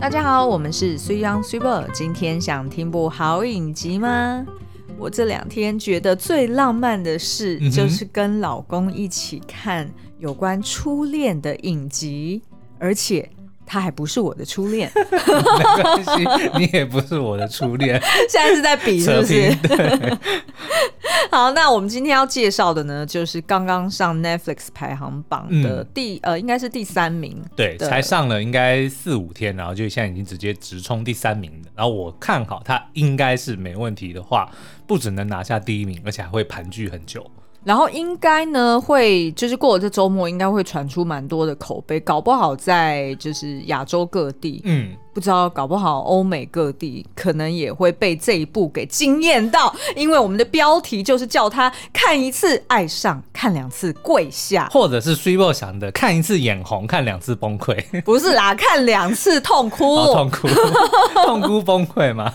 大家好，我们是 Sui On Super。今天想听部好影集吗？我这两天觉得最浪漫的事，就是跟老公一起看有关初恋的影集，而且。他还不是我的初恋，没关系，你也不是我的初恋。现在是在比是不是？对。好，那我们今天要介绍的呢，就是刚刚上 Netflix 排行榜的第、嗯、呃，应该是第三名。对，才上了应该四五天，然后就现在已经直接直冲第三名了。然后我看好它应该是没问题的话，不只能拿下第一名，而且还会盘踞很久。然后应该呢会就是过了这周末，应该会传出蛮多的口碑，搞不好在就是亚洲各地，嗯。不知道，搞不好欧美各地可能也会被这一部给惊艳到，因为我们的标题就是叫他看一次爱上，看两次跪下，或者是 Super 想的看一次眼红，看两次崩溃。不是啦，看两次痛哭，哦、痛哭，痛哭崩溃嘛。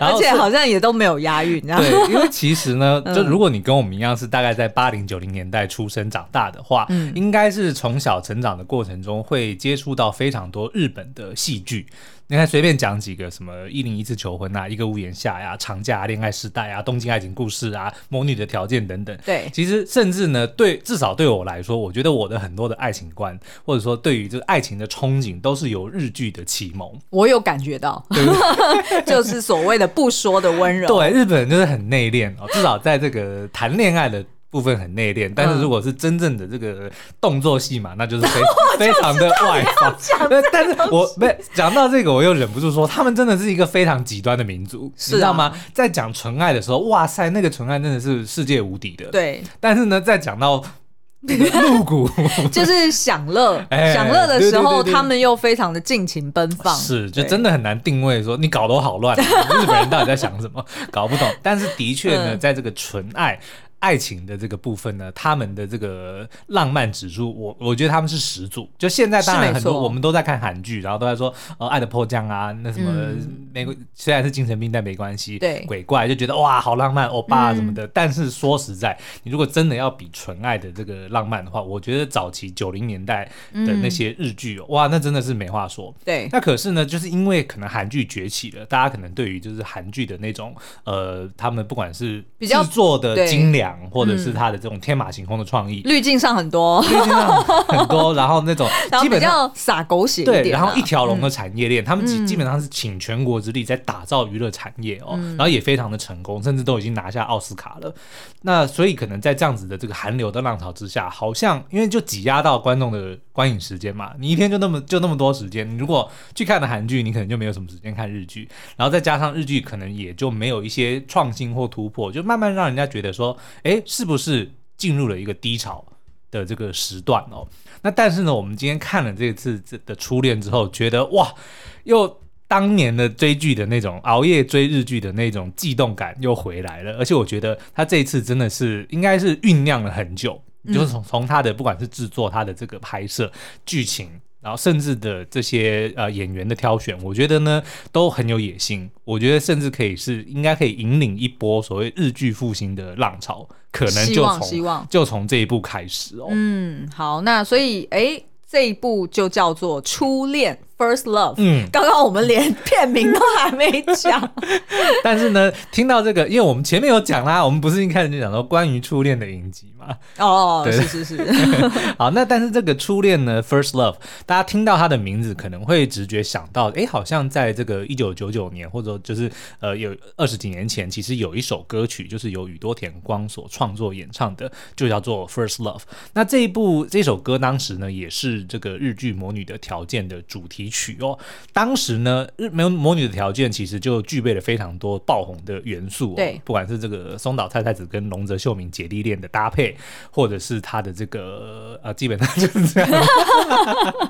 而且好像也都没有押韵，对，因为其实呢，就如果你跟我们一样是大概在八零九零年代出生长大的话，嗯，应该是从小成长的过程中会接触到非常多日本的戏剧。你看，随便讲几个什么《一零一次求婚》啊，《一个屋檐下》呀，《长假》、《恋爱时代》啊，《东京爱情故事》啊，《魔女的条件》等等。对，其实甚至呢，对，至少对我来说，我觉得我的很多的爱情观，或者说对于这个爱情的憧憬，都是由日剧的启蒙。我有感觉到，就是所谓的不说的温柔。对，日本人就是很内敛哦，至少在这个谈恋爱的。部分很内敛，但是如果是真正的这个动作戏嘛，嗯、那就是非 非常的外放。但是我没讲到这个，我又忍不住说，他们真的是一个非常极端的民族，是啊、你知道吗？在讲纯爱的时候，哇塞，那个纯爱真的是世界无敌的。对，但是呢，在讲到 露骨，就是享乐，享乐的时候，他们又非常的尽情奔放。是，就真的很难定位说你搞得我好乱，日本人到底在想什么？搞不懂。但是的确呢，在这个纯爱。爱情的这个部分呢，他们的这个浪漫指数，我我觉得他们是始祖。就现在当然很多我们都在看韩剧，然后都在说呃爱的迫降啊，那什么美国、嗯、虽然是精神病但没关系，对鬼怪就觉得哇好浪漫欧巴什么的。嗯、但是说实在，你如果真的要比纯爱的这个浪漫的话，我觉得早期九零年代的那些日剧、嗯、哇，那真的是没话说。对，那可是呢，就是因为可能韩剧崛起了，大家可能对于就是韩剧的那种呃，他们不管是制作的精良。或者是他的这种天马行空的创意，滤镜上很多，滤镜上很多，然后那种基本上洒狗血一点，对，然后一条龙的产业链，他们基基本上是倾全国之力在打造娱乐产业哦，然后也非常的成功，甚至都已经拿下奥斯卡了。那所以可能在这样子的这个韩流的浪潮之下，好像因为就挤压到观众的观影时间嘛，你一天就那么就那么多时间，你如果去看的韩剧，你可能就没有什么时间看日剧，然后再加上日剧可能也就没有一些创新或突破，就慢慢让人家觉得说，哎，是不是进入了一个低潮的这个时段哦？那但是呢，我们今天看了这次这的初恋之后，觉得哇，又当年的追剧的那种熬夜追日剧的那种悸动感又回来了，而且我觉得他这一次真的是应该是酝酿了很久，就是从从他的不管是制作，他的这个拍摄剧情。然后甚至的这些呃演员的挑选，我觉得呢都很有野心。我觉得甚至可以是应该可以引领一波所谓日剧复兴的浪潮，可能就从希望就从这一部开始哦。嗯，好，那所以哎，这一部就叫做《初恋》。First Love，嗯，刚刚我们连片名都还没讲，但是呢，听到这个，因为我们前面有讲啦，我们不是一开始就讲到关于初恋的影集嘛？哦，对是是是。好，那但是这个初恋呢，First Love，大家听到它的名字可能会直觉想到，哎，好像在这个一九九九年，或者就是呃有二十几年前，其实有一首歌曲就是由宇多田光所创作演唱的，就叫做 First Love。那这一部这首歌当时呢，也是这个日剧《魔女的条件》的主题曲哦，当时呢，日没有魔女的条件，其实就具备了非常多爆红的元素哦。对，不管是这个松岛菜菜子跟龙泽秀明姐弟恋的搭配，或者是他的这个呃，基本上就是这样。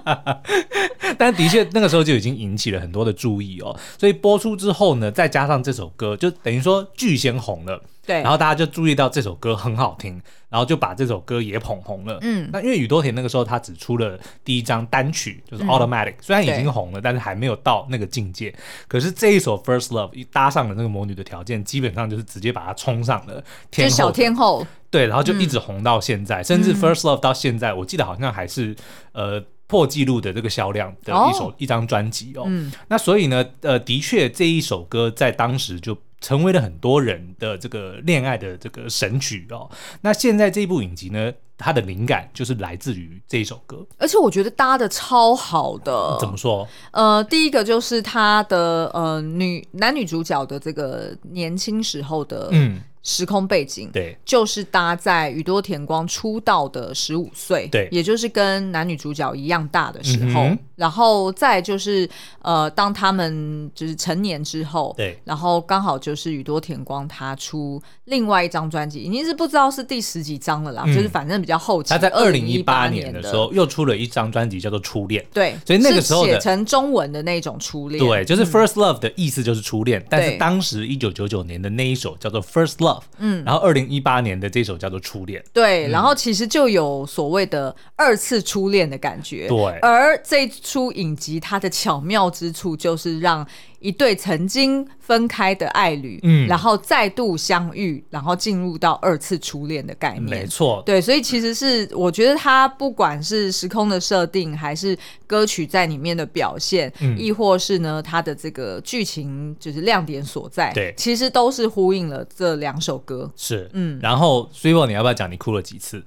但的确，那个时候就已经引起了很多的注意哦。所以播出之后呢，再加上这首歌，就等于说剧先红了。对，然后大家就注意到这首歌很好听，然后就把这首歌也捧红了。嗯，那因为宇多田那个时候他只出了第一张单曲，就是《Automatic》，嗯，虽然已经红了，但是还没有到那个境界。可是这一首《First Love》一搭上了那个魔女的条件，基本上就是直接把它冲上了天后，小天后。对，然后就一直红到现在，嗯、甚至《First Love》到现在，我记得好像还是呃破纪录的这个销量的一首、哦、一张专辑哦。嗯，那所以呢，呃，的确这一首歌在当时就成为了很多人的这个恋爱的这个神曲哦。那现在这部影集呢，它的灵感就是来自于这一首歌，而且我觉得搭的超好的。怎么说？呃，第一个就是他的呃女男女主角的这个年轻时候的嗯。时空背景对，就是搭在宇多田光出道的十五岁，对，也就是跟男女主角一样大的时候，嗯、然后再就是呃，当他们就是成年之后，对，然后刚好就是宇多田光他出另外一张专辑，已经是不知道是第十几张了啦，嗯、就是反正比较后期。他在二零一八年的。时候又出了一张专辑，叫做《初恋》，对，所以那个时候写成中文的那种初恋，对，就是 First Love 的意思就是初恋，嗯、但是当时一九九九年的那一首叫做 First Love，嗯，然后二。二零一八年的这首叫做《初恋》，对，嗯、然后其实就有所谓的二次初恋的感觉，对。而这出影集它的巧妙之处就是让一对曾经分开的爱侣，嗯，然后再度相遇，然后进入到二次初恋的概念，没错，对，所以其实是我觉得它不管是时空的设定，还是歌曲在里面的表现，嗯，亦或是呢它的这个剧情就是亮点所在，对，其实都是呼应了这两首歌，是，嗯，然后 Swivel 你要不要讲你哭了几次？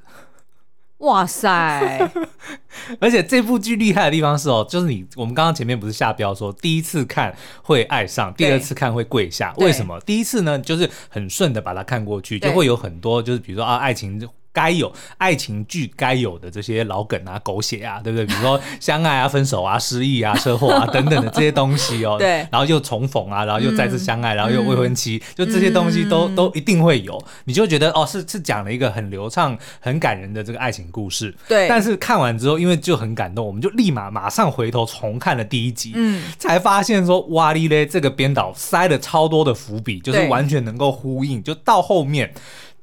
哇塞！而且这部剧厉害的地方是哦，就是你我们刚刚前面不是下标说第一次看会爱上，第二次看会跪下，为什么？第一次呢，就是很顺的把它看过去，就会有很多就是比如说啊爱情。该有爱情剧该有的这些老梗啊、狗血啊，对不对？比如说相爱啊、分手啊、失忆啊、车祸啊等等的这些东西哦。对。然后又重逢啊，然后又再次相爱，嗯、然后又未婚妻，嗯、就这些东西都、嗯、都一定会有。你就觉得哦，是是讲了一个很流畅、很感人的这个爱情故事。对。但是看完之后，因为就很感动，我们就立马马上回头重看了第一集，嗯，才发现说哇哩嘞，这个编导塞了超多的伏笔，就是完全能够呼应，就到后面。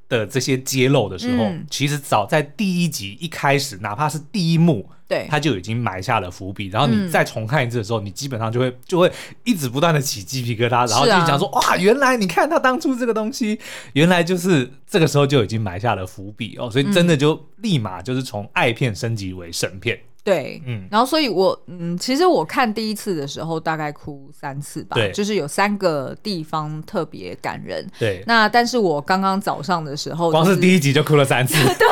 的这些揭露的时候，嗯、其实早在第一集一开始，哪怕是第一幕，对，他就已经埋下了伏笔。然后你再重看一次的时候，嗯、你基本上就会就会一直不断的起鸡皮疙瘩，然后就讲说、啊、哇，原来你看他当初这个东西，原来就是这个时候就已经埋下了伏笔哦，所以真的就立马就是从爱片升级为神片。对，嗯，然后所以我，嗯，其实我看第一次的时候大概哭三次吧，对，就是有三个地方特别感人，对。那但是我刚刚早上的时候、就是，光是第一集就哭了三次，对，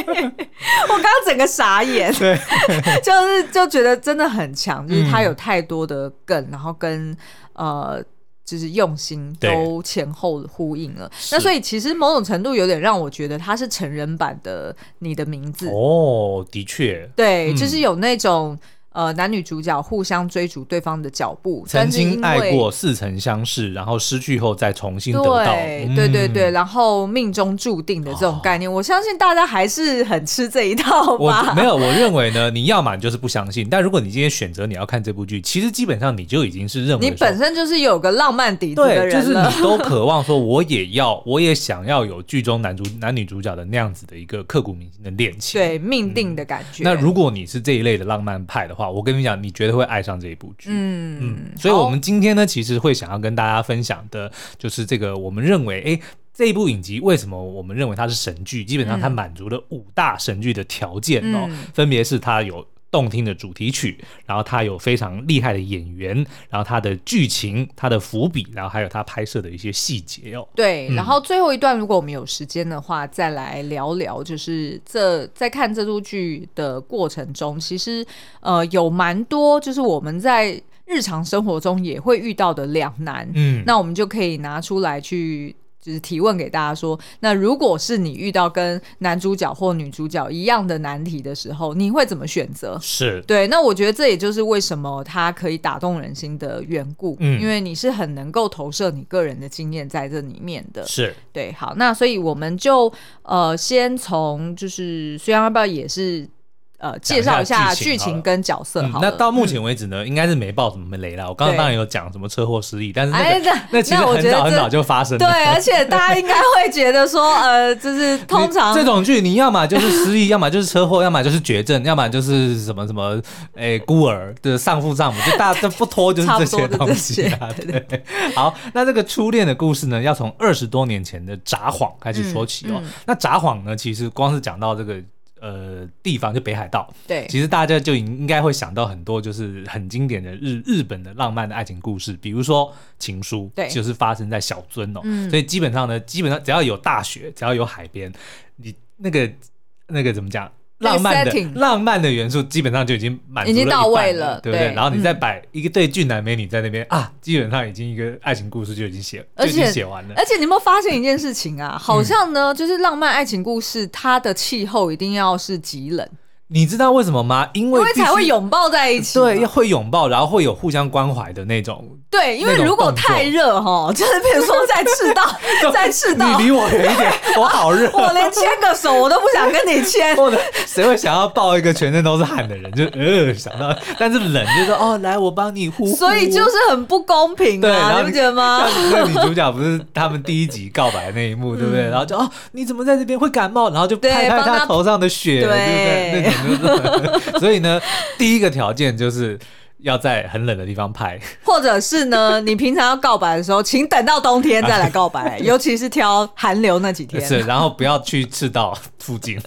我刚刚整个傻眼，对，就是就觉得真的很强，就是他有太多的梗，嗯、然后跟呃。就是用心都前后呼应了，那所以其实某种程度有点让我觉得它是成人版的你的名字。哦，的确，对，嗯、就是有那种。呃，男女主角互相追逐对方的脚步，曾经爱过，似曾相识，然后失去后再重新得到，对、嗯、对对对，然后命中注定的这种概念，哦、我相信大家还是很吃这一套吧。我 没有，我认为呢，你要么就是不相信，但如果你今天选择你要看这部剧，其实基本上你就已经是认为你本身就是有个浪漫底子的人了，就是你都 渴望说，我也要，我也想要有剧中男主男女主角的那样子的一个刻骨铭心的恋情，对命定的感觉、嗯。那如果你是这一类的浪漫派的话，我跟你讲，你绝对会爱上这一部剧。嗯嗯，所以我们今天呢，其实会想要跟大家分享的，就是这个我们认为，哎，这一部影集为什么我们认为它是神剧？基本上它满足了五大神剧的条件哦，嗯、分别是它有。动听的主题曲，然后它有非常厉害的演员，然后它的剧情、它的伏笔，然后还有它拍摄的一些细节哦。对，嗯、然后最后一段，如果我们有时间的话，再来聊聊，就是这在看这部剧的过程中，其实呃有蛮多，就是我们在日常生活中也会遇到的两难。嗯，那我们就可以拿出来去。就是提问给大家说，那如果是你遇到跟男主角或女主角一样的难题的时候，你会怎么选择？是对。那我觉得这也就是为什么它可以打动人心的缘故，嗯，因为你是很能够投射你个人的经验在这里面的。是对。好，那所以我们就呃，先从就是，虽然要不要也是。呃，介绍一下剧情跟角色好。那到目前为止呢，应该是没爆什么雷了。我刚刚当然有讲什么车祸失忆，但是那个那其实很早很早就发生了。对，而且大家应该会觉得说，呃，就是通常这种剧，你要么就是失忆，要么就是车祸，要么就是绝症，要么就是什么什么，哎，孤儿的丧父丧母，就大家 都不拖就是这些东西啊。对，好，那这个初恋的故事呢，要从二十多年前的札幌开始说起哦。那札幌呢，其实光是讲到这个。呃地方，就北海道。对，其实大家就应该会想到很多就是很经典的日日本的浪漫的爱情故事，比如说情书，对，就是发生在小樽哦。嗯，所以基本上呢，基本上只要有大雪，只要有海边，你那个那个怎么讲？浪漫的浪漫的元素基本上就已经满足了，已经到位了，对不对？对，然后你再摆一个对俊男美女在那边、嗯、啊，基本上已经一个爱情故事就已经写，就已经写完了。而且你有没有发现一件事情啊？好像呢，就是浪漫爱情故事，它的气候一定要是极冷。你知道为什么吗？因为，因为才会拥抱在一起。对，会拥抱，然后会有互相关怀的那种。对，因为如果太热哈，就是比如说在赤道，在赤道，你离我远一点，我好热，我连牵个手我都不想跟你牵。或者谁会想要抱一个全身都是汗的人？就呃想到，但是冷就说哦，来我帮你呼呼。所以就是很不公平啊，对，然后你不觉得吗？那女主角不是他们第一集告白的那一幕，对不对？然后就哦，你怎么在这边会感冒？然后就拍拍他头上的雪，对不对？所以呢，第一个条件就是要在很冷的地方拍，或者是呢，你平常要告白的时候，请等到冬天再来告白，尤其是挑寒流那几天。是，然后不要去赤道附近。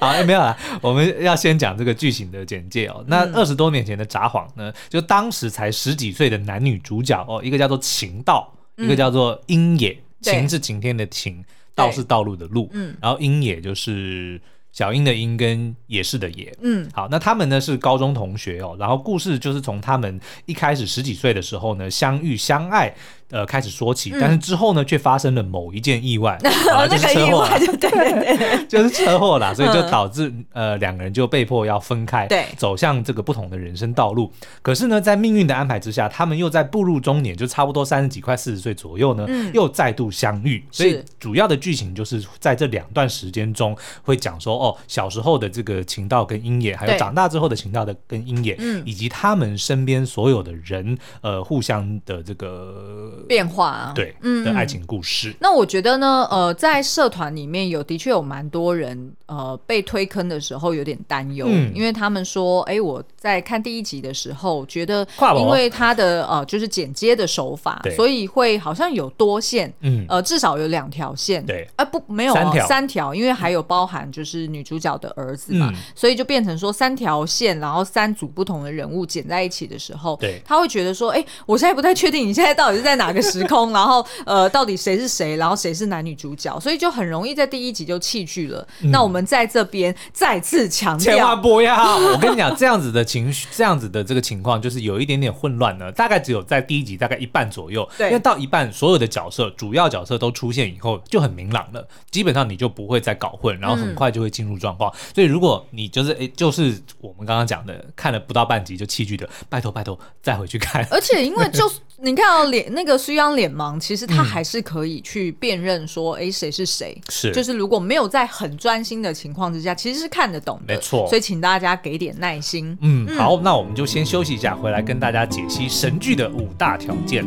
好，欸、没有啦，我们要先讲这个剧情的简介哦。那二十多年前的札幌呢，就当时才十几岁的男女主角哦，一个叫做晴道，一个叫做樱野。晴是晴天的晴，道是道路的路。嗯，然后樱野就是。小英的英跟野市的野，嗯，好，那他们呢是高中同学哦，然后故事就是从他们一开始十几岁的时候呢相遇相爱。呃，开始说起，但是之后呢，却发生了某一件意外，啊，就是车祸，对对对，就是车祸啦，所以就导致呃两个人就被迫要分开，对，走向这个不同的人生道路。可是呢，在命运的安排之下，他们又在步入中年，就差不多三十几、快四十岁左右呢，又再度相遇。所以主要的剧情就是在这两段时间中，会讲说哦，小时候的这个晴道跟鹰野，还有长大之后的晴道的跟鹰野，以及他们身边所有的人，呃，互相的这个。变化啊，对，嗯，的爱情故事。那我觉得呢，呃，在社团里面有的确有蛮多人，呃，被推坑的时候有点担忧，嗯，因为他们说，哎，我在看第一集的时候觉得，因为他的呃就是剪接的手法，所以会好像有多线，嗯，呃，至少有两条线，对，啊不，没有三条，三条，因为还有包含就是女主角的儿子嘛，所以就变成说三条线，然后三组不同的人物剪在一起的时候，对，他会觉得说，哎，我现在不太确定你现在到底是在哪。哪个时空？然后呃，到底谁是谁？然后谁是男女主角？所以就很容易在第一集就弃剧了。嗯、那我们在这边再次强调，千万不要！我跟你讲，这样子的情绪，这样子的这个情况，就是有一点点混乱呢。大概只有在第一集大概一半左右，对，因为到一半所有的角色，主要角色都出现以后，就很明朗了。基本上你就不会再搞混，然后很快就会进入状况。嗯、所以如果你就是哎，就是我们刚刚讲的，看了不到半集就弃剧的，拜托拜托再回去看。而且因为就 你看到脸那个。须央脸盲，其实他还是可以去辨认说，哎、嗯，谁是谁？是，就是如果没有在很专心的情况之下，其实是看得懂的。没错，所以请大家给点耐心。嗯，好，那我们就先休息一下，回来跟大家解析神剧的五大条件。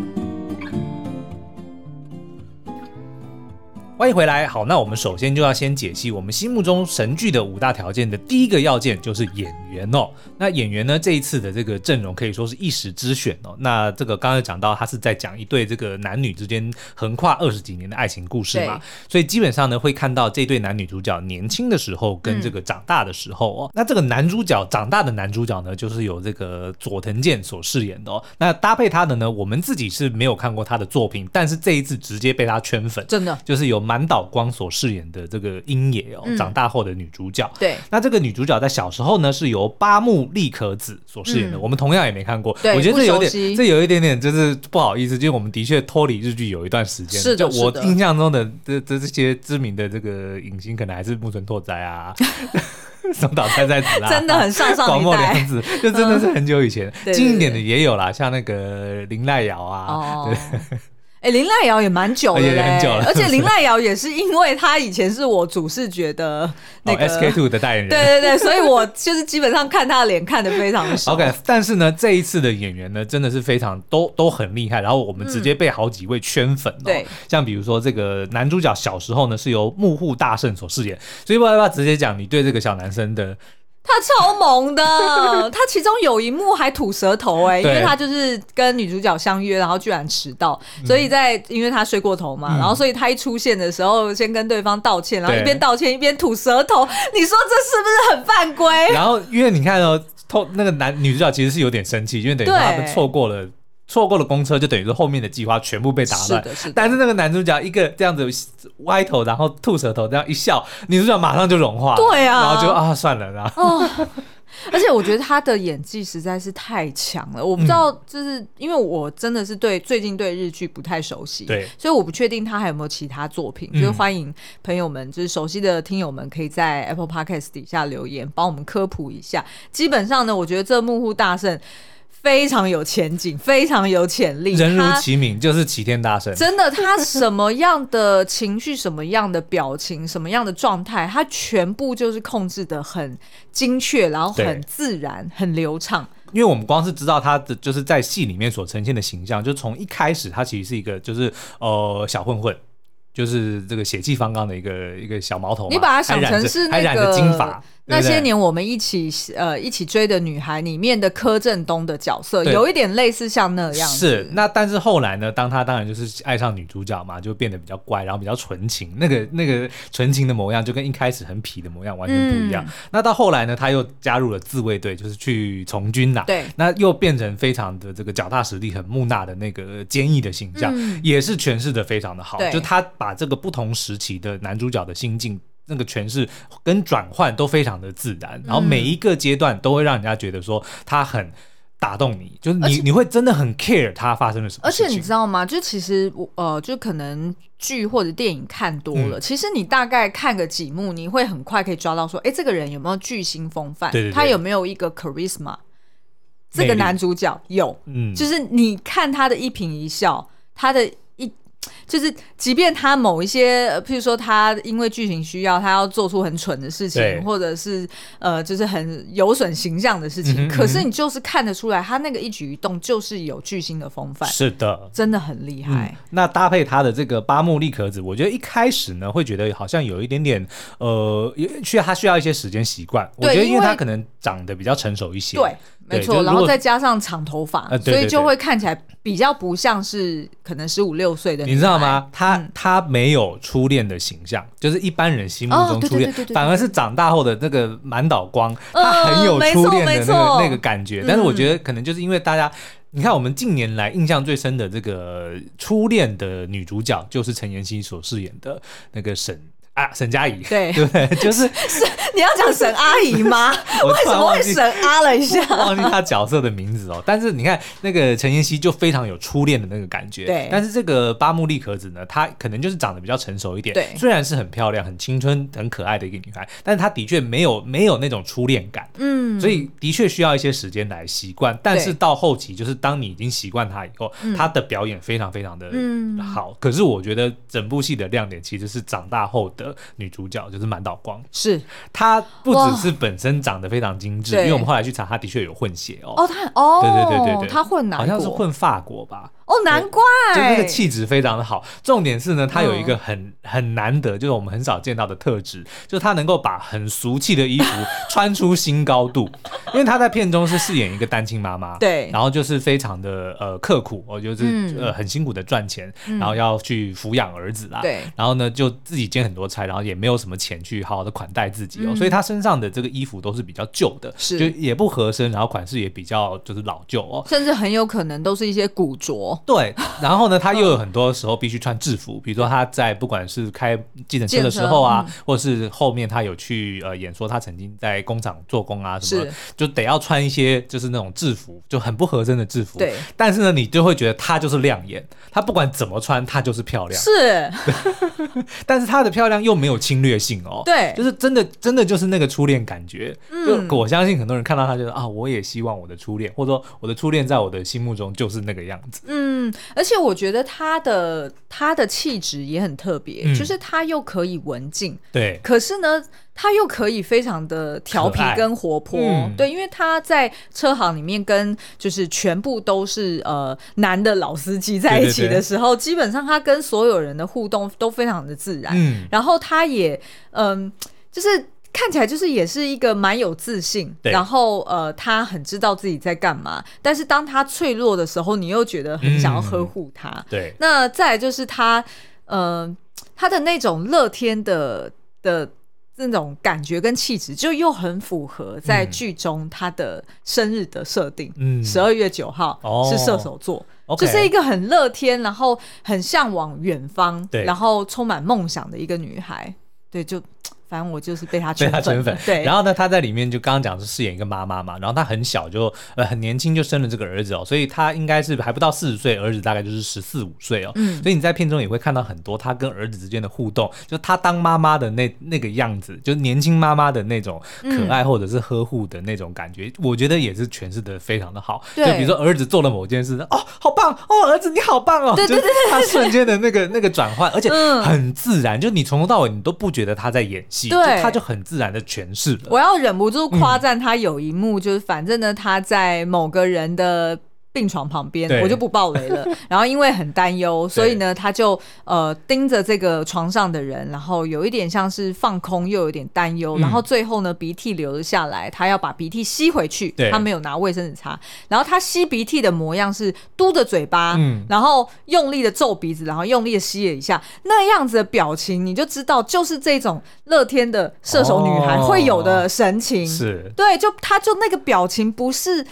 欢迎回来。好，那我们首先就要先解析我们心目中神剧的五大条件的第一个要件，就是演员哦。那演员呢，这一次的这个阵容可以说是一时之选哦。那这个刚刚讲到，他是在讲一对这个男女之间横跨二十几年的爱情故事嘛，所以基本上呢，会看到这对男女主角年轻的时候跟这个长大的时候哦。嗯、那这个男主角长大的男主角呢，就是由这个佐藤健所饰演的哦。那搭配他的呢，我们自己是没有看过他的作品，但是这一次直接被他圈粉，真的就是有。满岛光所饰演的这个樱野哦，长大后的女主角。对，那这个女主角在小时候呢，是由八木莉可子所饰演的。我们同样也没看过，我觉得这有点，这有一点点就是不好意思，就是我们的确脱离日剧有一段时间。是的，我印象中的这这这些知名的这个影星，可能还是木村拓哉啊，松岛菜菜子啊，真的很上上广末凉子，就真的是很久以前。近一点的也有啦，像那个林濑遥啊，对。哎，綾濑遥也蛮久了，很久了，而且林濑遥也是 因为他以前是我主视觉的那个 SK Two 的代言人，对对对，所以我就是基本上看他的脸看得非常熟。OK，但是呢，这一次的演员呢，真的是非常都都很厉害，然后我们直接被好几位圈粉哦。对，像比如说这个男主角小时候呢，是由木户大圣所饰演，所以我要不要直接讲你对这个小男生的他超萌的，他其中有一幕还吐舌头哎、欸，因为他就是跟女主角相约，然后居然迟到，所以在因为他睡过头嘛，嗯、然后所以他一出现的时候，先跟对方道歉，然后一边道歉一边吐舌头，你说这是不是很犯规？然后因为你看哦，偷那个男女主角其实是有点生气，因为等于他们错过了。错过了公车，就等于是后面的计划全部被打乱。是的，是的。但是那个男主角一个这样子歪头，然后吐舌头，这样一笑，女主角马上就融化。对啊，然后就啊，算了，然后。哦，而且我觉得他的演技实在是太强了。我不知道，就是因为我真的是对最近对日剧不太熟悉，对，所以我不确定他还有没有其他作品。就是欢迎朋友们，就是熟悉的听友们，可以在 Apple Podcast 底下留言，帮我们科普一下。基本上呢，我觉得这幕户大圣。非常有前景，非常有潜力。人如其名，就是齐天大圣。真的，他什么样的情绪、什么样的表情、什么样的状态，他全部就是控制的很精确，然后很自然、很流畅。因为我们光是知道他的就是在戏里面所呈现的形象，就从一开始他其实是一个就是呃小混混，就是这个血气方刚的一个一个小毛头。你把他想成是那个。染着金发。那些年我们一起呃一起追的女孩里面的柯震东的角色，有一点类似像那样。是，那但是后来呢，当他当然就是爱上女主角嘛，就变得比较乖，然后比较纯情，那个那个纯情的模样就跟一开始很痞的模样完全不一样。嗯、那到后来呢，他又加入了自卫队，就是去从军呐。对，那又变成非常的这个脚踏实地、很木讷的那个坚毅的形象，嗯、也是诠释的非常的好。就他把这个不同时期的男主角的心境。那个诠释跟转换都非常的自然，然后每一个阶段都会让人家觉得说他很打动你，就是你你会真的很 care 他发生了什么事情。而且你知道吗？就其实我呃，就可能剧或者电影看多了，嗯、其实你大概看个几幕，你会很快可以抓到说，哎，这个人有没有巨星风范？对对对，他有没有一个 charisma？这个男主角有，嗯，就是你看他的一颦一笑，他的。就是，即便他某一些，譬如说他因为剧情需要，他要做出很蠢的事情，或者是呃，就是很有损形象的事情，嗯嗯，可是你就是看得出来，他那个一举一动就是有巨星的风范。是的，真的很厉害，嗯。那搭配他的这个八木立可子，我觉得一开始呢，会觉得好像有一点点呃，需要他需要一些时间习惯。对我觉得，因为他可能长得比较成熟一些。对。没错，然后再加上长头发，呃、所以就会看起来比较不像是可能十五六岁的。你知道吗？他、嗯、他没有初恋的形象，就是一般人心目中初恋，反而是长大后的那个满岛光，他很有初恋的那个、呃、那个感觉。但是我觉得可能就是因为大家，嗯、你看我们近年来印象最深的这个初恋的女主角，就是陈妍希所饰演的那个沈。啊，沈佳宜，对对不 对？就是是你要讲沈阿姨吗？为什么会沈阿了一下？忘记她角色的名字哦。但是你看那个陈妍希就非常有初恋的那个感觉。对。但是这个八木莉可子呢，她可能就是长得比较成熟一点。对。虽然是很漂亮、很青春、很可爱的一个女孩，但是她的确没有没有那种初恋感。嗯。所以的确需要一些时间来习惯。但是到后期，就是当你已经习惯她以后，她的表演非常非常的好。可是我觉得整部戏的亮点其实是长大后的女主角。就是满岛光，是她不只是本身长得非常精致，因为我们后来去查，她的确有混血哦。哦，她哦，对对对对对，她混哪？好像是混法国吧。哦，难怪，就那个气质非常的好。重点是呢，她有一个很很难得，就是我们很少见到的特质，就是她能够把很俗气的衣服 穿出新高度。因为她在片中是饰演一个单亲妈妈，对，然后就是非常的呃刻苦，我就是呃很辛苦的赚钱，然后要去抚养儿子啦，对，然后呢就自己兼很多差，然后也没有什么钱去好好的款待自己哦，所以她身上的这个衣服都是比较旧的，是，就也不合身，然后款式也比较就是老旧哦，甚至很有可能都是一些古着。对，然后呢，他又有很多时候必须穿制服，比如说他在不管是开计程车的时候啊，或者是后面他有去呃演说，他曾经在工厂做工啊什么，就得要穿一些就是那种制服，就很不合身的制服。对，但是呢，你就会觉得他就是亮眼，他不管怎么穿，他就是漂亮。是，但是他的漂亮又没有侵略性哦。对，就是真的真的就是那个初恋感觉。就我相信很多人看到他就是啊，我也希望我的初恋，或者说我的初恋在我的心目中就是那个样子。嗯。而且我觉得他的他的气质也很特别，嗯、就是他又可以文静，对，可是呢，他又可以非常的调皮跟活泼，嗯、对，因为他在车行里面跟就是全部都是呃男的老司机在一起的时候，对。对对，基本上他跟所有人的互动都非常的自然，嗯，然后他也嗯、呃，就是。看起来就是也是一个蛮有自信，然后呃，他很知道自己在干嘛。但是当他脆弱的时候，你又觉得很想要呵护他。嗯、对，那再来就是他呃，他的那种乐天的的那种感觉跟气质，就又很符合在剧中他的生日的设定。嗯，十二月九号是射手座，哦、就是一个很乐天，然后很向往远方，然后充满梦想的一个女孩。对，就。反正我就是被他圈粉，对。然后呢，他在里面就刚刚讲是饰演一个妈妈嘛，然后他很小就呃很年轻就生了这个儿子哦，所以他应该是还不到四十岁，儿子大概就是十四五岁哦。嗯。所以你在片中也会看到很多他跟儿子之间的互动，就他当妈妈的那那个样子，就是年轻妈妈的那种可爱或者是呵护的那种感觉，嗯、我觉得也是诠释的非常的好。对。就比如说儿子做了某件事，哦，好棒哦，儿子你好棒哦，对对对，对，他瞬间的那个那个转换，而且很自然，就你从头到尾你都不觉得他在演戏。对，他就很自然的诠释了。我要忍不住夸赞他有一幕，就是反正呢，他在某个人的。病床旁边，我就不爆雷了。然后因为很担忧，所以呢，他就呃盯着这个床上的人，然后有一点像是放空，又有点担忧。然后最后呢，鼻涕流了下来，他要把鼻涕吸回去，他没有拿卫生纸擦。然后他吸鼻涕的模样是嘟着嘴巴，然后用力的皱鼻子，然后用力的吸了一下，那样子的表情，你就知道就是这种乐天的射手女孩会有的神情。是，对，就他就那个表情不是。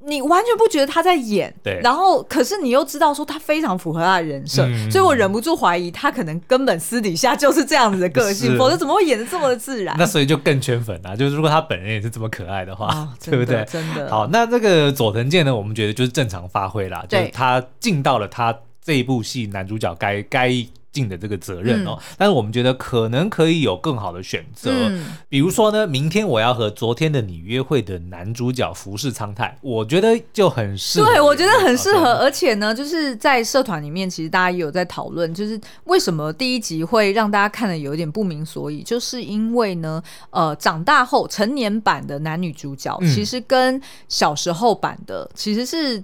你完全不觉得他在演，对，然后可是你又知道说他非常符合他的人设，嗯、所以我忍不住怀疑他可能根本私底下就是这样子的个性，否则怎么会演的这么的自然？那所以就更圈粉了、啊。就是如果他本人也是这么可爱的话，哦、对不对？真的。好，那这个佐藤健呢，我们觉得就是正常发挥啦，就是他尽到了他这一部戏男主角该该。的这个责任哦，嗯、但是我们觉得可能可以有更好的选择，嗯、比如说呢，明天我要和昨天的你约会的男主角服侍苍太，我觉得就很适合。对，我觉得很适合，而且呢，就是在社团里面，其实大家也有在讨论，就是为什么第一集会让大家看的有点不明所以，就是因为呢，呃，长大后成年版的男女主角其实跟小时候版的其实是。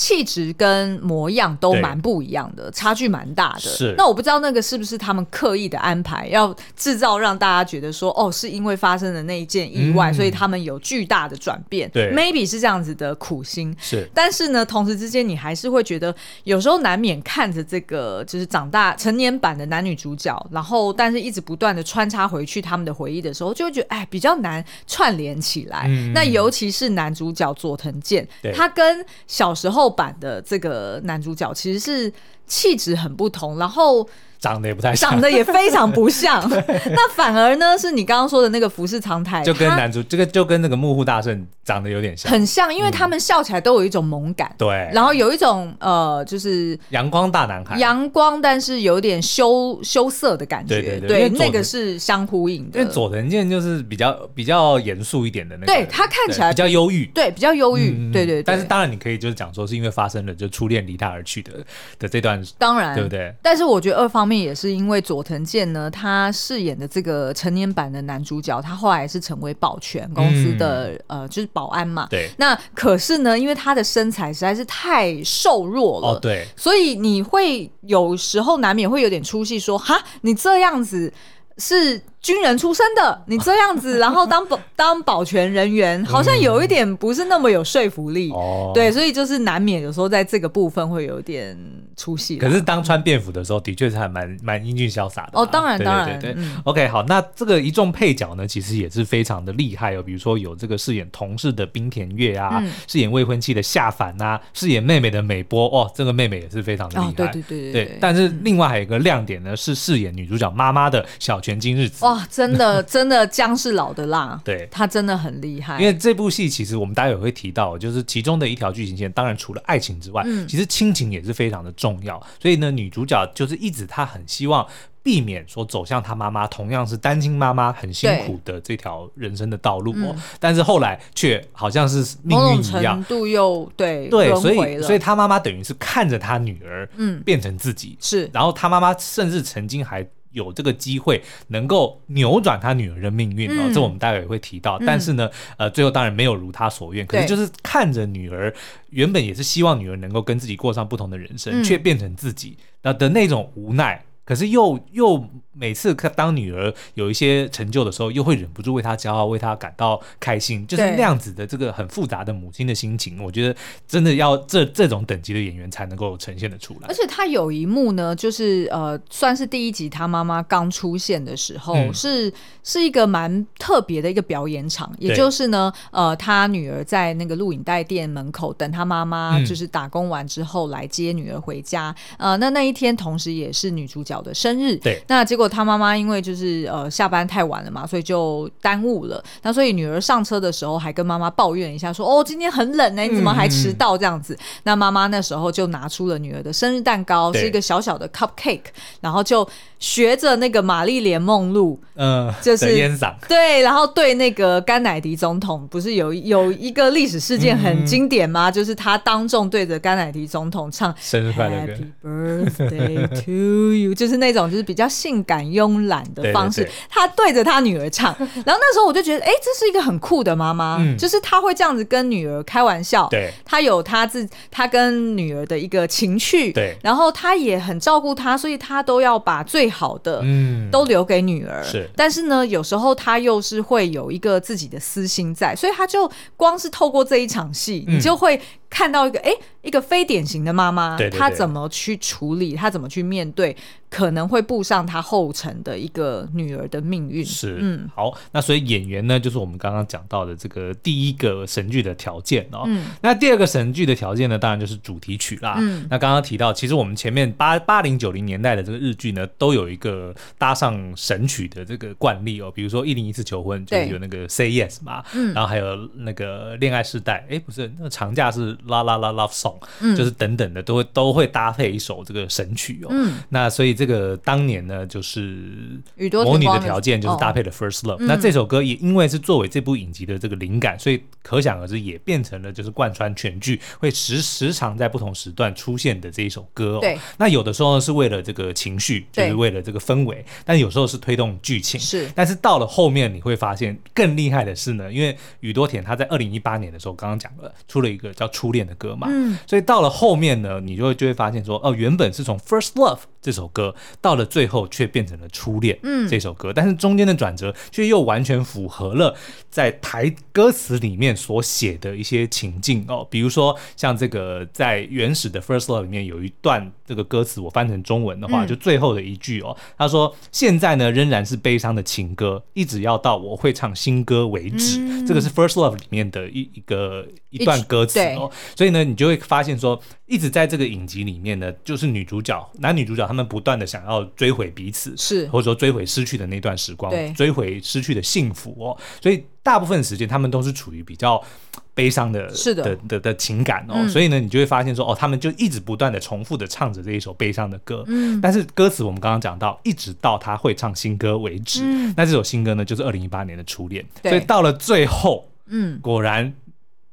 气质跟模样都蛮不一样的，差距蛮大的。是，那我不知道那个是不是他们刻意的安排，要制造让大家觉得说，哦，是因为发生的那一件意外，嗯、所以他们有巨大的转变。对，maybe 是这样子的苦心。是，但是呢，同时之间你还是会觉得，有时候难免看着这个就是长大成年版的男女主角，然后但是一直不断的穿插回去他们的回忆的时候，就会觉得哎，比较难串联起来。嗯、那尤其是男主角佐藤健，对他跟小时候。版的这个男主角其实是气质很不同，然后。长得也不太像，长得也非常不像。那反而呢，是你刚刚说的那个服饰长台，就跟男主这个就跟那个木户大圣长得有点像，很像，因为他们笑起来都有一种萌感，对，然后有一种呃，就是阳光大男孩，阳光，但是有点羞羞涩的感觉，对对对，那个是相呼应的。因为佐藤健就是比较比较严肃一点的那个，对他看起来比较忧郁，对，比较忧郁，对对。但是当然你可以就是讲说是因为发生了就初恋离他而去的的这段，当然。对不对？但是我觉得二方面也是因为。佐藤健呢，他饰演的这个成年版的男主角，他后来是成为保全公司的、嗯、呃，就是保安嘛。对。那可是呢，因为他的身材实在是太瘦弱了，哦，对。所以你会有时候难免会有点出戏，说哈，你这样子是。军人出身的，你这样子，然后当保 当保全人员，好像有一点不是那么有说服力。哦，对，所以就是难免有时候在这个部分会有点出戏。可是当穿便服的时候，的确是还蛮蛮英俊潇洒的。哦，当然，当然，对对对。OK，好，那这个一众配角呢，其实也是非常的厉害哦。比如说有这个饰演同事的冰田月啊，饰演未婚妻的夏凡啊，饰演妹妹的美波。哦，这个妹妹也是非常的厉害。对对对对。但是另外还有一个亮点呢，是饰演女主角妈妈的小泉今日子。哇，真的 真的姜是老的辣，对，他真的很厉害。因为这部戏其实我们待会也会提到，就是其中的一条剧情线，当然除了爱情之外，嗯、其实亲情也是非常的重要。所以呢，女主角就是一直她很希望避免说走向她妈妈同样是单亲妈妈很辛苦的这条人生的道路哦。嗯、但是后来却好像是命运一样，度又对对，所以所以她妈妈等于是看着她女儿嗯变成自己、嗯、是，然后她妈妈甚至曾经还。有这个机会能够扭转他女儿的命运哦，嗯、这我们待会也会提到。嗯、但是呢，呃，最后当然没有如他所愿。可是就是看着女儿，原本也是希望女儿能够跟自己过上不同的人生，嗯、却变成自己那的那种无奈。可是又又每次当女儿有一些成就的时候，又会忍不住为她骄傲，为她感到开心，就是那样子的这个很复杂的母亲的心情。我觉得真的要这这种等级的演员才能够呈现的出来。而且她有一幕呢，就是呃，算是第一集她妈妈刚出现的时候，嗯、是是一个蛮特别的一个表演场，也就是呢，呃，她女儿在那个录影带店门口等她妈妈，就是打工完之后来接女儿回家。嗯、呃，那那一天同时也是女主角的生日。对，那结果他妈妈因为就是呃下班太晚了嘛，所以就耽误了。那所以女儿上车的时候还跟妈妈抱怨一下说，说哦今天很冷呢、欸，你怎么还迟到这样子？嗯、那妈妈那时候就拿出了女儿的生日蛋糕，是一个小小的 cupcake，然后就学着那个玛丽莲梦露，嗯，就是烟嗓，对，然后对那个甘乃迪总统，不是有有一个历史事件很经典吗？嗯、就是他当众对着甘乃迪总统唱生日快乐歌，Happy Birthday to you，就是那种就是比较性感慵懒的方式，他对着他女儿唱，然后那时候我就觉得，哎、欸，这是一个很酷的妈妈，嗯、就是他会这样子跟女儿开玩笑，对，他有他自他跟女儿的一个情趣，对，然后他也很照顾她，所以他都要把最好的，嗯，都留给女儿。是，但是呢，有时候他又是会有一个自己的私心在，所以他就光是透过这一场戏，你就会。看到一个哎，一个非典型的妈妈，她怎么去处理，她怎么去面对可能会步上她后尘的一个女儿的命运？是，嗯，好，那所以演员呢，就是我们刚刚讲到的这个第一个神剧的条件哦。嗯，那第二个神剧的条件呢，当然就是主题曲啦。嗯，那刚刚提到，其实我们前面八八零九零年代的这个日剧呢，都有一个搭上神曲的这个惯例哦。比如说《一零一次求婚》，就是有那个 Say Yes 嘛，嗯，然后还有那个恋爱世代，哎，不是，那个长假是。啦啦啦，Love Song，嗯，就是等等的都会都会搭配一首这个神曲哦。嗯，那所以这个当年呢，就是魔女的条件就是搭配了 First Love。那这首歌也因为是作为这部影集的这个灵感，所以可想而知也变成了就是贯穿全剧，会时时常在不同时段出现的这一首歌哦。对。那有的时候呢是为了这个情绪，就是为了这个氛围，但有时候是推动剧情。是。但是到了后面你会发现更厉害的是呢，因为宇多田他在二零一八年的时候刚刚讲了，出了一个叫《初恋》的歌嘛，嗯，所以到了后面呢，你就会就会发现说，哦，原本是从 First Love 这首歌，到了最后却变成了初恋，嗯，这首歌，但是中间的转折却又完全符合了在台歌词里面所写的一些情境哦，比如说像这个在原始的 First Love 里面有一段这个歌词，我翻成中文的话，就最后的一句哦，他说现在呢仍然是悲伤的情歌，一直要到我会唱新歌为止，这个是 First Love 里面的一一个一段歌词哦，所以呢。你就会发现说，一直在这个影集里面呢，就是女主角、男女主角他们不断的想要追回彼此，是或者说追回失去的那段时光，追回失去的幸福哦。所以大部分时间他们都是处于比较悲伤的，是的的的，的情感哦。嗯、所以呢，你就会发现说，哦，他们就一直不断的重复的唱着这一首悲伤的歌。嗯，但是歌词我们刚刚讲到，一直到他会唱新歌为止。嗯，那这首新歌呢，就是二零一八年的初恋。所以到了最后，嗯，果然。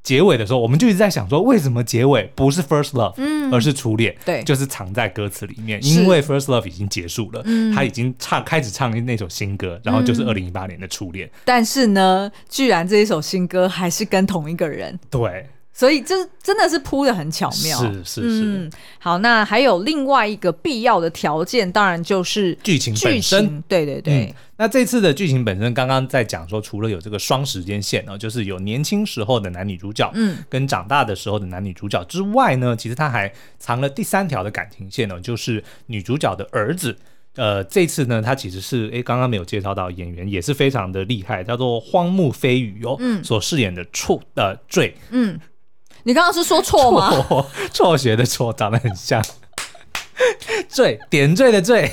结尾的时候，我们就一直在想说，为什么结尾不是 first love，嗯，而是初恋？对，就是藏在歌词里面，因为 first love 已经结束了，嗯，他已经唱开始唱那首新歌，然后就是二零一八年的初恋。但是呢，居然这一首新歌还是跟同一个人。对。所以这真的是铺的很巧妙，是是是。嗯，好，那还有另外一个必要的条件，当然就是剧情本身。对对对。嗯，那这次的剧情本身，刚刚在讲说，除了有这个双时间线呢，就是有年轻时候的男女主角，嗯，跟长大的时候的男女主角之外呢，其实他还藏了第三条的感情线呢，就是女主角的儿子。呃，这次呢，他其实是诶，刚刚没有介绍到演员，也是非常的厉害，叫做荒木飞羽哦，嗯，所饰演的处呃坠，嗯。你刚刚是说错吗？辍学的辍长得很像，罪点缀的缀，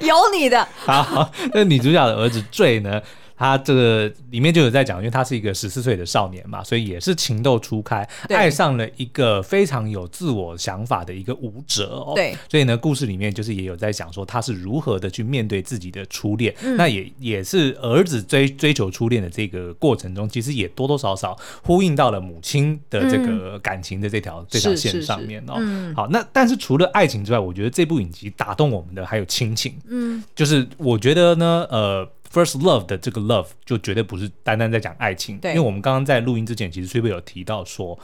有你的。好，那女主角的儿子罪呢？他这个里面就有在讲，因为他是一个十四岁的少年嘛，所以也是情窦初开，爱上了一个非常有自我想法的一个舞者哦。对，所以呢，故事里面就是也有在讲说他是如何的去面对自己的初恋。嗯、那也也是儿子追追求初恋的这个过程中，其实也多多少少呼应到了母亲的这个感情的这条、嗯、这条线上面哦。嗯、好，那但是除了爱情之外，我觉得这部影集打动我们的还有亲情。嗯，就是我觉得呢，呃。First love 的这个 love 就绝对不是单单在讲爱情，对，因为我们刚刚在录音之前，其实崔贝有提到说，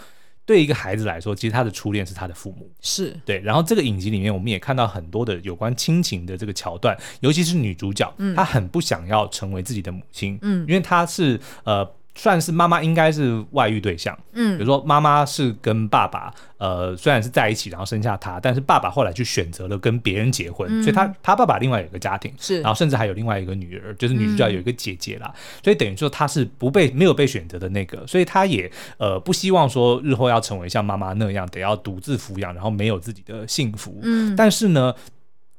对一个孩子来说，其实他的初恋是他的父母，是对。然后这个影集里面，我们也看到很多的有关亲情的这个桥段，尤其是女主角，嗯、她很不想要成为自己的母亲，嗯，因为她是呃。算是妈妈应该是外遇对象，嗯，比如说妈妈是跟爸爸，呃，虽然是在一起，然后生下他，但是爸爸后来去选择了跟别人结婚，嗯、所以他他爸爸另外有一个家庭，是，然后甚至还有另外一个女儿，就是女主角有一个姐姐啦，嗯、所以等于说他是不被没有被选择的那个，所以他也呃不希望说日后要成为像妈妈那样得要独自抚养，然后没有自己的幸福，嗯，但是呢。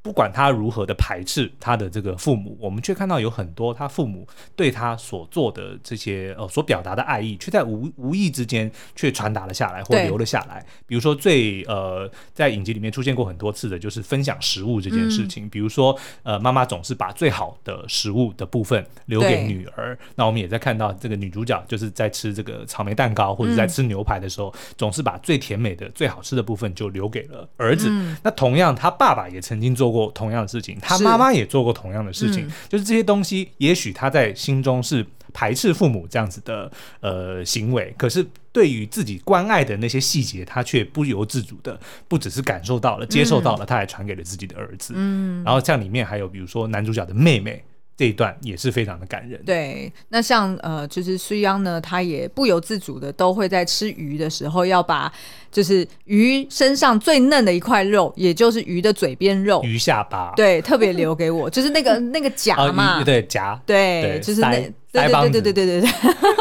不管他如何的排斥他的这个父母，我们却看到有很多他父母对他所做的这些呃所表达的爱意，却在无无意之间却传达了下来或留了下来。比如说最呃在影集里面出现过很多次的就是分享食物这件事情。嗯、比如说呃妈妈总是把最好的食物的部分留给女儿，那我们也在看到这个女主角就是在吃这个草莓蛋糕或者在吃牛排的时候，嗯、总是把最甜美的最好吃的部分就留给了儿子。嗯、那同样他爸爸也曾经做过同样的事情，他妈妈也做过同样的事情，是嗯、就是这些东西，也许他在心中是排斥父母这样子的呃行为，可是对于自己关爱的那些细节，他却不由自主的，不只是感受到了、接受到了，他还传给了自己的儿子。嗯，然后像里面还有比如说男主角的妹妹。这一段也是非常的感人。对，那像呃，就是苏央呢，他也不由自主的都会在吃鱼的时候，要把就是鱼身上最嫩的一块肉，也就是鱼的嘴边肉，鱼下巴，对，特别留给我，就是那个那个夹嘛，哦、对夹，对，对就是那，对对对对对对对，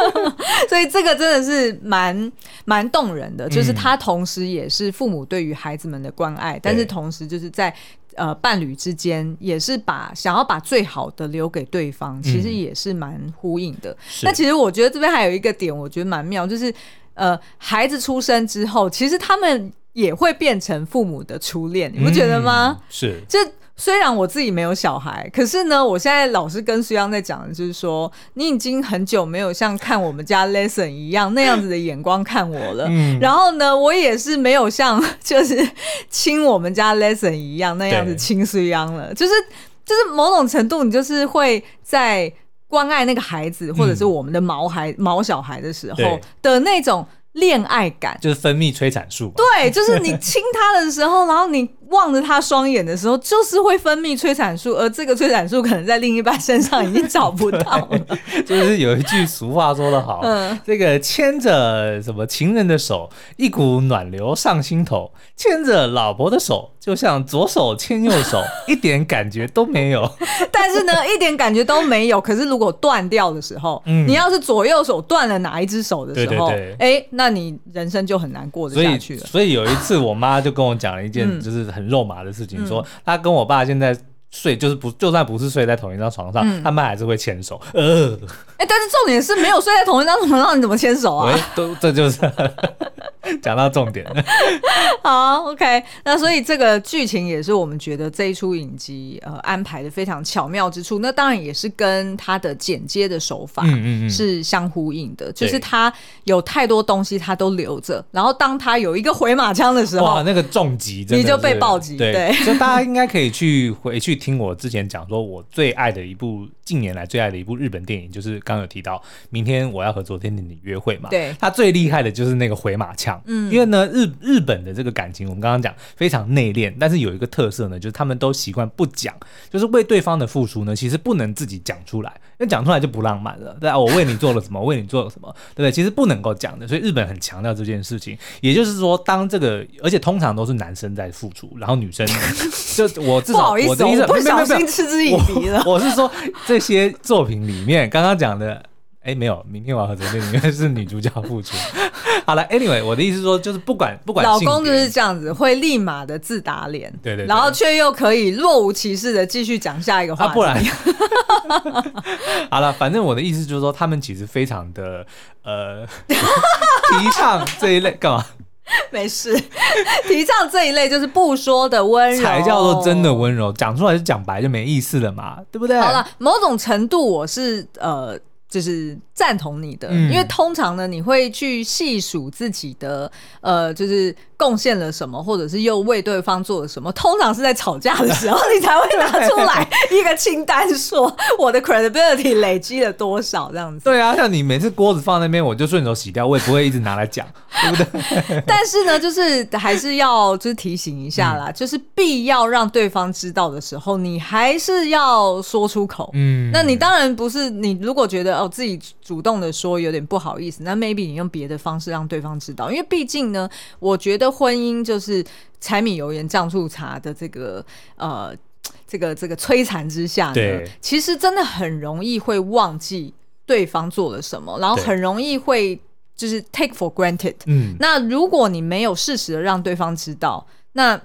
所以这个真的是蛮蛮动人的，就是他同时也是父母对于孩子们的关爱，嗯、但是同时就是在。呃，伴侣之间也是把想要把最好的留给对方，其实也是蛮呼应的。那、嗯、其实我觉得这边还有一个点，我觉得蛮妙，就是呃，孩子出生之后，其实他们也会变成父母的初恋，你不觉得吗？嗯、是，就。虽然我自己没有小孩，可是呢，我现在老是跟苏央在讲的就是说，你已经很久没有像看我们家 Lesson 一样那样子的眼光看我了。嗯、然后呢，我也是没有像就是亲我们家 Lesson 一样那样子亲苏央了。就是就是某种程度，你就是会在关爱那个孩子，或者是我们的毛孩、嗯、毛小孩的时候的那种。恋爱感就是分泌催产素，对，就是你亲他的时候，然后你望着他双眼的时候，就是会分泌催产素，而这个催产素可能在另一半身上已经找不到了。就是有一句俗话说得好，嗯，这个牵着什么情人的手，一股暖流上心头；牵着老婆的手，就像左手牵右手，一点感觉都没有。但是呢，一点感觉都没有。可是如果断掉的时候，嗯，你要是左右手断了哪一只手的时候，哎，那。那你人生就很难过得下去了。所以，所以有一次我妈就跟我讲了一件就是很肉麻的事情，嗯、说他跟我爸现在睡就是不就算不是睡在同一张床上，嗯、他们还是会牵手。呃，哎、欸，但是重点是没有睡在同一张床上，你怎么牵手啊？都这就是。讲到重点，好，OK。那所以这个剧情也是我们觉得这一出影集呃安排的非常巧妙之处。那当然也是跟他的剪接的手法是相呼应的，嗯嗯嗯，就是他有太多东西他都留着，然后当他有一个回马枪的时候，哇，那个重击你就被暴击。对，对所以大家应该可以去回去听我之前讲说，我最爱的一部近年来最爱的一部日本电影，就是刚刚有提到明天我要和昨天的你约会嘛。对，他最厉害的就是那个回马枪。嗯，因为呢，日日本的这个感情，我们刚刚讲非常内敛，但是有一个特色呢，就是他们都习惯不讲，就是为对方的付出呢，其实不能自己讲出来，因为讲出来就不浪漫了。对啊，我为你做了什么，我为你做了什么，对不对？其实不能够讲的，所以日本很强调这件事情。也就是说，当这个，而且通常都是男生在付出，然后女生 就我至少我的意思，不小心嗤之以鼻了。我是说这些作品里面刚刚讲的。哎，没有，明天我要和昨天里面是女主角付出。好了，Anyway，我的意思是说，就是不管不管，老公就是这样子，会立马的自打脸，对，对对，然后却又可以若无其事的继续讲下一个话题。啊、不然，好了，反正我的意思就是说，他们其实非常的呃 提倡这一类干嘛？没事，提倡这一类就是不说的温柔才叫做真的温柔，讲出来就讲白就没意思了嘛，对不对？好了，某种程度我是呃。就是赞同你的，嗯、因为通常呢，你会去细数自己的，呃，就是贡献了什么，或者是又为对方做了什么，通常是在吵架的时候，你才会拿出来一个清单，说我的 credibility 累积了多少这样子。对啊，像你每次锅子放在那边，我就顺手洗掉，我也不会一直拿来讲，对不对？但是呢，就是还是要就是提醒一下啦，嗯、就是必要让对方知道的时候，你还是要说出口。嗯，那你当然不是你如果觉得哦自己主动的说有点不好意思，那 maybe 你用别的方式让对方知道，因为毕竟呢，我觉得。婚姻就是柴米油盐酱醋茶的这个呃，这个这个摧残之下呢，对其实真的很容易会忘记对方做了什么，然后很容易会就是 take for granted。嗯，那如果你没有适时的让对方知道，那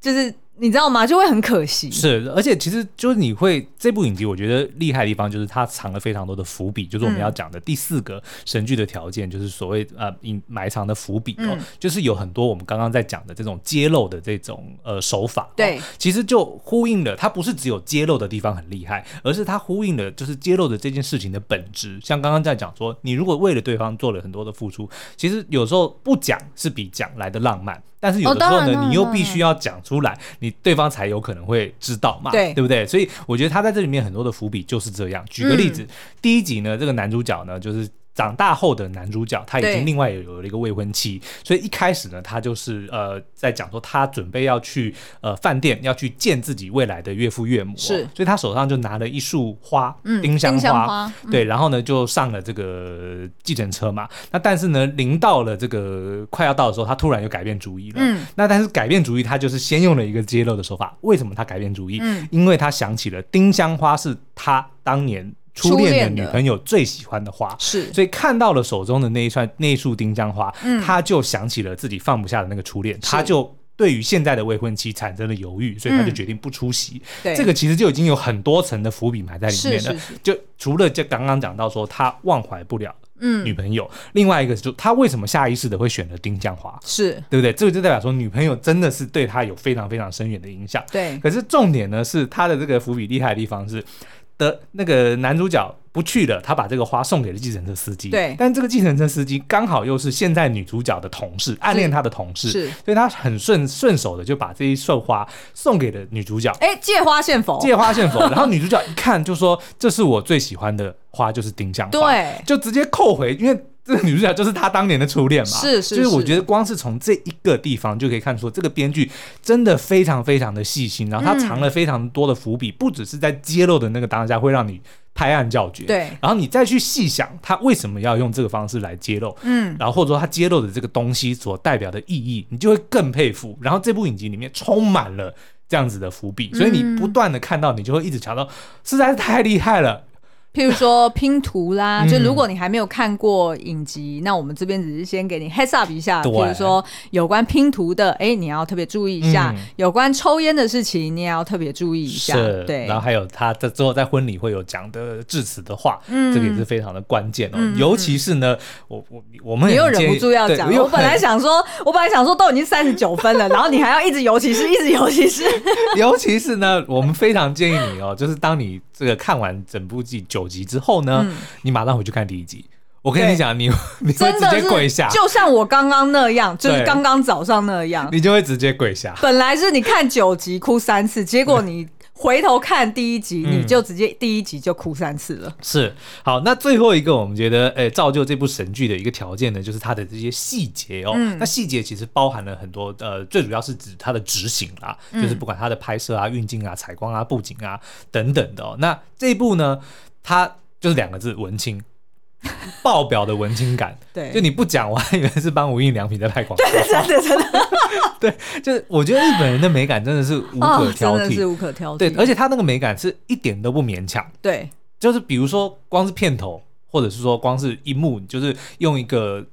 就是。你知道吗？就会很可惜。是，而且其实就是你会这部影集，我觉得厉害的地方就是它藏了非常多的伏笔，就是我们要讲的第四个神剧的条件，就是所谓呃隐埋藏的伏笔哦，嗯、就是有很多我们刚刚在讲的这种揭露的这种呃手法。对、哦，其实就呼应了，它不是只有揭露的地方很厉害，而是它呼应了就是揭露的这件事情的本质。像刚刚在讲说，你如果为了对方做了很多的付出，其实有时候不讲是比讲来的浪漫。但是有的时候呢，你又必须要讲出来，你对方才有可能会知道嘛，对，对不对？所以我觉得他在这里面很多的伏笔就是这样。举个例子，第一集呢，这个男主角呢，就是。长大后的男主角，他已经另外有了一个未婚妻，所以一开始呢，他就是呃在讲说他准备要去呃饭店要去见自己未来的岳父岳母，是，所以他手上就拿了一束花，嗯，丁香花，对，然后呢就上了这个计程车嘛。那但是呢，临到了这个快要到的时候，他突然又改变主意了。嗯，那但是改变主意，他就是先用了一个揭露的手法。为什么他改变主意？嗯，因为他想起了丁香花是他当年。初恋的女朋友最喜欢的花。是，所以看到了手中的那一串那一束丁香花，嗯，他就想起了自己放不下的那个初恋，他就对于现在的未婚妻产生了犹豫，所以他就决定不出席。对、嗯，这个其实就已经有很多层的伏笔埋在里面了。就除了就刚刚讲到说他忘怀不了嗯。女朋友，嗯、另外一个就他为什么下意识的会选择丁香花，是。对不对？这个就代表说女朋友真的是对他有非常非常深远的影响。对，可是重点呢是他的这个伏笔厉害的地方是。的那个男主角不去了，他把这个花送给了计程车司机。对，但这个计程车司机刚好又是现在女主角的同事，暗恋她的同事，是，所以他很顺顺手的就把这一束花送给了女主角。哎，借花献佛，借花献佛。然后女主角一看就说：“这是我最喜欢的花，就是丁香花。”对，就直接扣回，因为。这个女主角就是他当年的初恋嘛，是是，是，就是我觉得光是从这一个地方就可以看出，这个编剧真的非常非常的细心，然后他藏了非常多的伏笔，不只是在揭露的那个当下会让你拍案叫绝，对，然后你再去细想他为什么要用这个方式来揭露，嗯，然后或者说他揭露的这个东西所代表的意义，你就会更佩服。然后这部影集里面充满了这样子的伏笔，所以你不断的看到，你就会一直瞧到，实在是太厉害了。譬如说拼图啦，嗯、就如果你还没有看过影集，那我们这边只是先给你 heads up 一下。对譬如说有关拼图的，哎、欸，你要特别注意一下；嗯、有关抽烟的事情，你也要特别注意一下。对。然后还有他在之后在婚礼会有讲的致辞的话，嗯，这个也是非常的关键哦。嗯、尤其是呢，我我我们也又忍不住要讲。我，我本来想说，我本来想说都已经三十九分了，然后你还要一直尤其是，一直尤其是，尤其是呢，我们非常建议你哦，就是当你这个看完整部剧九集之后呢，嗯、你马上回去看第一集。我跟你讲，你 你会直接跪下，就像我刚刚那样，就是刚刚早上那样，你就会直接跪下。本来是你看九集哭三次，结果你回头看第一集，嗯、你就直接第一集就哭三次了。是，好，那最后一个我们觉得，哎、欸，造就这部神剧的一个条件呢，就是它的这些细节哦。嗯、那细节其实包含了很多，呃，最主要是指它的执行啦，嗯、就是不管它的拍摄啊、运镜啊、采光啊、布景啊等等的哦。那这一部呢，它就是两个字：文青。爆表的文青感，对，就你不讲，我还以为是帮无印良品在拍广告。对，真的真的，对，就是我觉得日本人的美感真的是无可挑剔，真的是无可挑剔。对，而且他那个美感是一点都不勉强。对，就是比如说光是片头，或者是说光是一幕，就是用一个。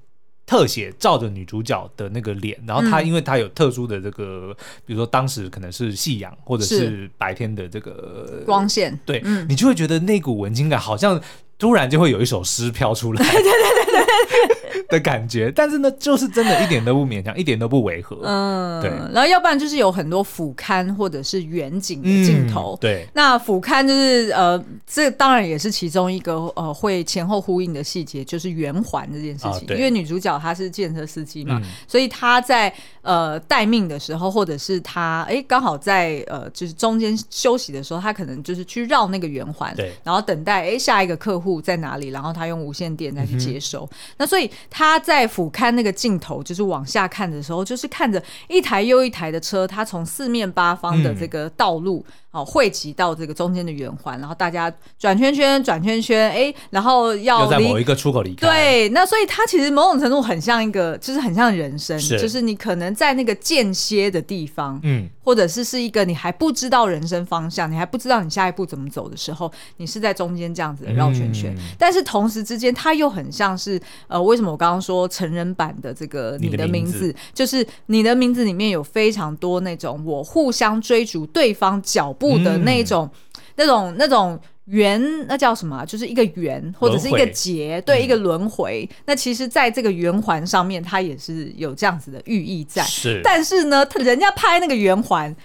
特写照着女主角的那个脸，然后她因为她有特殊的这个，嗯、比如说当时可能是夕阳或者是。白天的这个光线，对，嗯、你就会觉得那股文青感好像突然就会有一首诗飘出来。对对对对对。的感觉，但是呢，就是真的一点都不勉强，一点都不违和。嗯，对。然后要不然就是有很多俯瞰或者是远景的镜头。嗯、对。那俯瞰就是呃，这当然也是其中一个呃会前后呼应的细节，就是圆环这件事情。哦、因为女主角她是计程车司机嘛，嗯、所以她在呃待命的时候，或者是她哎刚好在呃就是中间休息的时候，她可能就是去绕那个圆环，对。然后等待哎下一个客户在哪里，然后他用无线电再去接收。嗯、那所以。他在俯瞰那个镜头，就是往下看的时候，就是看着一台又一台的车，他从四面八方的这个道路。嗯哦，汇集到这个中间的圆环，然后大家转圈圈，转圈圈，哎，然后要在某一个出口离开。对，那所以它其实某种程度很像一个，就是很像人生，是就是你可能在那个间歇的地方，嗯，或者是是一个你还不知道人生方向，你还不知道你下一步怎么走的时候，你是在中间这样子的绕圈圈。嗯、但是同时之间，它又很像是呃，为什么我刚刚说成人版的这个你的名字，名字就是你的名字里面有非常多那种我互相追逐对方脚步。的那种、嗯、那种、那种圆，那叫什么？就是一个圆，或者是一个结，对，嗯、一个轮回。那其实，在这个圆环上面，它也是有这样子的寓意在。是，但是呢，人家拍那个圆环。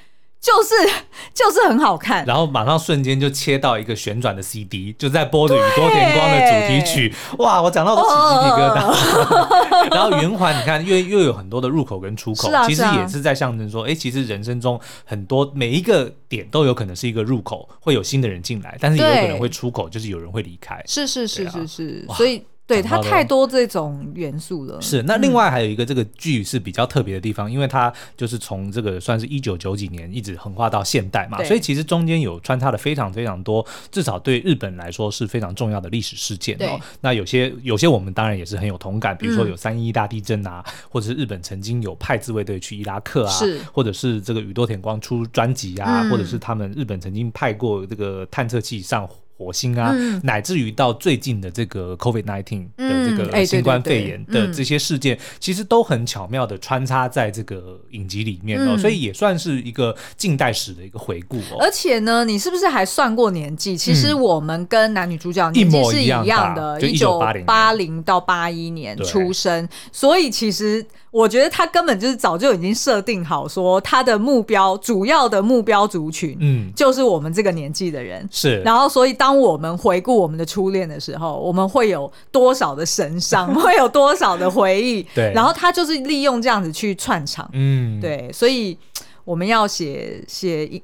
就是 就是很好看，然后马上瞬间就切到一个旋转的 CD，就在播着宇多田光的主题曲。哇，我讲到都起鸡皮疙瘩。哦、然后圆环，你看，又又有很多的入口跟出口，啊、其实也是在象征说，哎、欸，其实人生中很多每一个点都有可能是一个入口，会有新的人进来，但是也有可能会出口，就是有人会离开。是是是是是，啊、所以。对，它太多这种元素了。是，那另外还有一个这个剧是比较特别的地方，嗯、因为它就是从这个算是一九九几年一直横跨到现代嘛，所以其实中间有穿插的非常非常多，至少对日本来说是非常重要的历史事件哦。那有些有些我们当然也是很有同感，比如说有三一大地震啊，嗯、或者是日本曾经有派自卫队去伊拉克啊，或者是这个宇多田光出专辑啊，嗯、或者是他们日本曾经派过这个探测器上。火星啊，嗯、乃至于到最近的这个 COVID nineteen 的这个新冠肺炎的这些事件，其实都很巧妙的穿插在这个影集里面哦，嗯、所以也算是一个近代史的一个回顾哦。而且呢，你是不是还算过年纪？其实我们跟男女主角年纪是一样的，一九八零到八一年出生，所以其实。我觉得他根本就是早就已经设定好，说他的目标主要的目标族群，嗯，就是我们这个年纪的人。是，然后所以当我们回顾我们的初恋的时候，我们会有多少的神伤，会有多少的回忆。对，然后他就是利用这样子去串场。嗯，对，所以我们要写写一。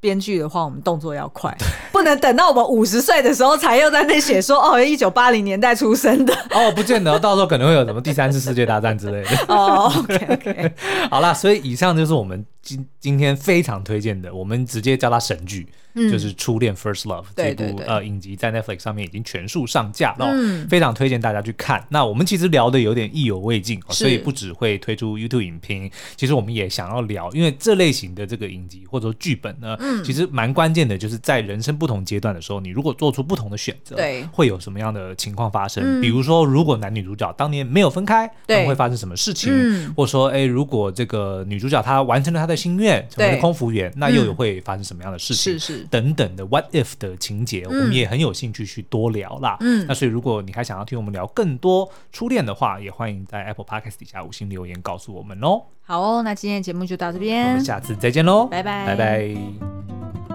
编剧的话，我们动作要快，不能等到我们五十岁的时候才又在那写说哦，一九八零年代出生的。哦，不见得，到时候可能会有什么第三次世界大战之类的。哦。OK OK，好啦，所以以上就是我们今今天非常推荐的，我们直接叫它神剧。就是《初恋 First Love》这部呃影集在 Netflix 上面已经全数上架了，非常推荐大家去看。那我们其实聊的有点意犹未尽，所以不只会推出 YouTube 影评，其实我们也想要聊，因为这类型的这个影集或者说剧本呢，其实蛮关键的，就是在人生不同阶段的时候，你如果做出不同的选择，对，会有什么样的情况发生？比如说，如果男女主角当年没有分开，会发生什么事情？或者说，哎，如果这个女主角她完成了她的心愿，成为了空服员，那又有会发生什么样的事情？是是。等等的 What if 的情节，我们也很有兴趣去多聊啦。嗯，那所以如果你还想要听我们聊更多初恋的话，也欢迎在 Apple Podcast 底下五星留言告诉我们哦。好哦，那今天的节目就到这边，我们下次再见喽，拜拜，拜拜。